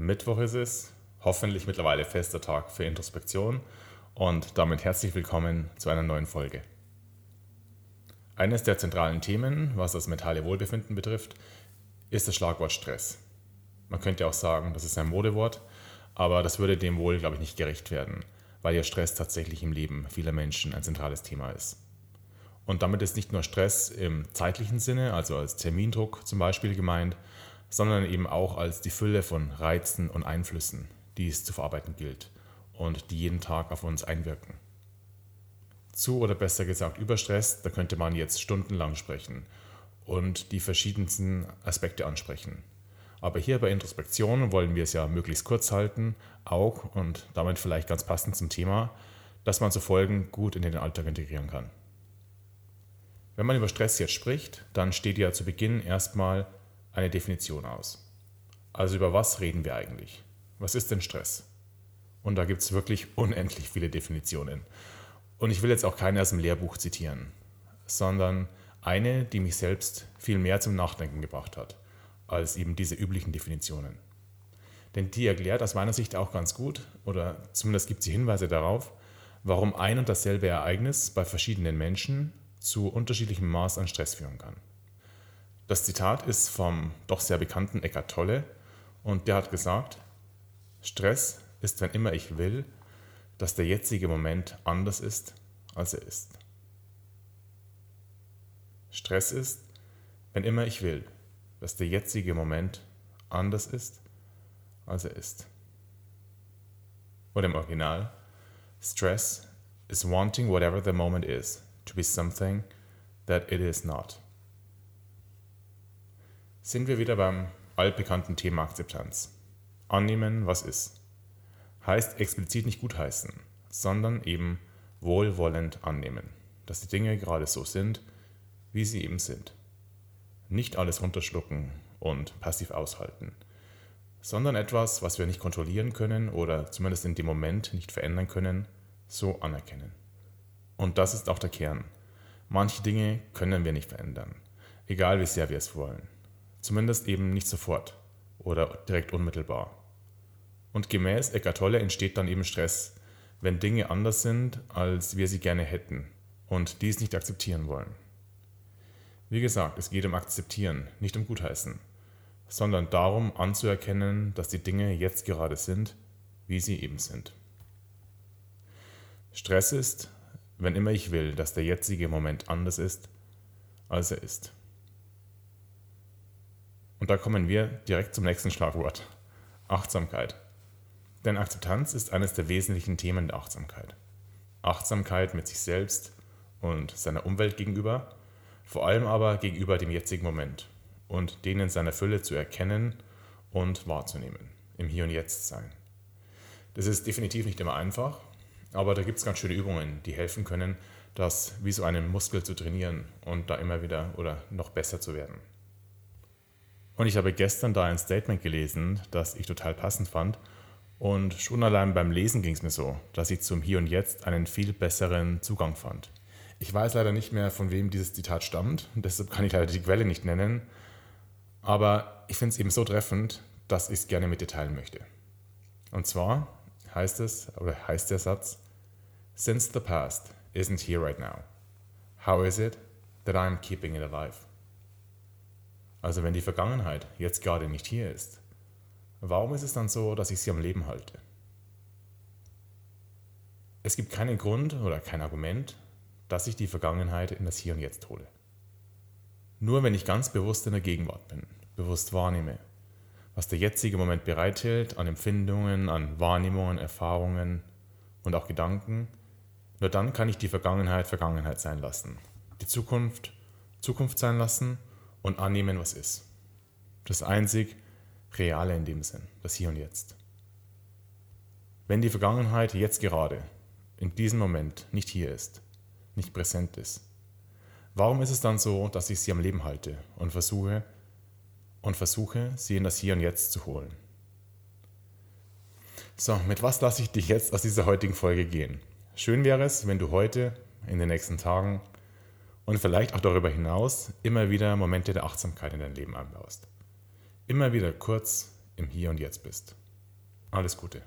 Mittwoch ist es, hoffentlich mittlerweile fester Tag für Introspektion und damit herzlich willkommen zu einer neuen Folge. Eines der zentralen Themen, was das mentale Wohlbefinden betrifft, ist das Schlagwort Stress. Man könnte auch sagen, das ist ein Modewort, aber das würde dem wohl, glaube ich, nicht gerecht werden, weil ja Stress tatsächlich im Leben vieler Menschen ein zentrales Thema ist. Und damit ist nicht nur Stress im zeitlichen Sinne, also als Termindruck zum Beispiel gemeint, sondern eben auch als die Fülle von Reizen und Einflüssen, die es zu verarbeiten gilt und die jeden Tag auf uns einwirken. Zu oder besser gesagt über Stress, da könnte man jetzt stundenlang sprechen und die verschiedensten Aspekte ansprechen. Aber hier bei Introspektion wollen wir es ja möglichst kurz halten, auch und damit vielleicht ganz passend zum Thema, dass man so Folgen gut in den Alltag integrieren kann. Wenn man über Stress jetzt spricht, dann steht ja zu Beginn erstmal eine Definition aus. Also über was reden wir eigentlich? Was ist denn Stress? Und da gibt es wirklich unendlich viele Definitionen. Und ich will jetzt auch keine aus dem Lehrbuch zitieren, sondern eine, die mich selbst viel mehr zum Nachdenken gebracht hat, als eben diese üblichen Definitionen. Denn die erklärt aus meiner Sicht auch ganz gut, oder zumindest gibt sie Hinweise darauf, warum ein und dasselbe Ereignis bei verschiedenen Menschen zu unterschiedlichem Maß an Stress führen kann. Das Zitat ist vom doch sehr bekannten Eckart Tolle und der hat gesagt, Stress ist, wenn immer ich will, dass der jetzige Moment anders ist, als er ist. Stress ist, wenn immer ich will, dass der jetzige Moment anders ist, als er ist. Oder im Original, Stress is wanting whatever the moment is to be something that it is not sind wir wieder beim altbekannten Thema Akzeptanz. Annehmen, was ist. Heißt explizit nicht gutheißen, sondern eben wohlwollend annehmen, dass die Dinge gerade so sind, wie sie eben sind. Nicht alles runterschlucken und passiv aushalten, sondern etwas, was wir nicht kontrollieren können oder zumindest in dem Moment nicht verändern können, so anerkennen. Und das ist auch der Kern. Manche Dinge können wir nicht verändern, egal wie sehr wir es wollen. Zumindest eben nicht sofort oder direkt unmittelbar. Und gemäß Eckart Tolle entsteht dann eben Stress, wenn Dinge anders sind, als wir sie gerne hätten und dies nicht akzeptieren wollen. Wie gesagt, es geht um Akzeptieren, nicht um Gutheißen, sondern darum anzuerkennen, dass die Dinge jetzt gerade sind, wie sie eben sind. Stress ist, wenn immer ich will, dass der jetzige Moment anders ist, als er ist. Und da kommen wir direkt zum nächsten Schlagwort. Achtsamkeit. Denn Akzeptanz ist eines der wesentlichen Themen der Achtsamkeit. Achtsamkeit mit sich selbst und seiner Umwelt gegenüber, vor allem aber gegenüber dem jetzigen Moment und den in seiner Fülle zu erkennen und wahrzunehmen, im Hier und Jetzt sein. Das ist definitiv nicht immer einfach, aber da gibt es ganz schöne Übungen, die helfen können, das wie so einen Muskel zu trainieren und da immer wieder oder noch besser zu werden. Und ich habe gestern da ein Statement gelesen, das ich total passend fand. Und schon allein beim Lesen ging es mir so, dass ich zum Hier und Jetzt einen viel besseren Zugang fand. Ich weiß leider nicht mehr, von wem dieses Zitat stammt, deshalb kann ich leider die Quelle nicht nennen. Aber ich finde es eben so treffend, dass ich es gerne mit dir teilen möchte. Und zwar heißt es, oder heißt der Satz, Since the past isn't here right now, how is it that I'm keeping it alive? Also wenn die Vergangenheit jetzt gerade nicht hier ist, warum ist es dann so, dass ich sie am Leben halte? Es gibt keinen Grund oder kein Argument, dass ich die Vergangenheit in das Hier und Jetzt hole. Nur wenn ich ganz bewusst in der Gegenwart bin, bewusst wahrnehme, was der jetzige Moment bereithält an Empfindungen, an Wahrnehmungen, Erfahrungen und auch Gedanken, nur dann kann ich die Vergangenheit Vergangenheit sein lassen, die Zukunft Zukunft sein lassen und annehmen, was ist. Das einzig Reale in dem Sinn, das Hier und Jetzt. Wenn die Vergangenheit jetzt gerade, in diesem Moment nicht hier ist, nicht präsent ist, warum ist es dann so, dass ich sie am Leben halte und versuche und versuche, sie in das Hier und Jetzt zu holen? So, mit was lasse ich dich jetzt aus dieser heutigen Folge gehen? Schön wäre es, wenn du heute, in den nächsten Tagen, und vielleicht auch darüber hinaus immer wieder Momente der Achtsamkeit in dein Leben einbaust. Immer wieder kurz im Hier und Jetzt bist. Alles Gute.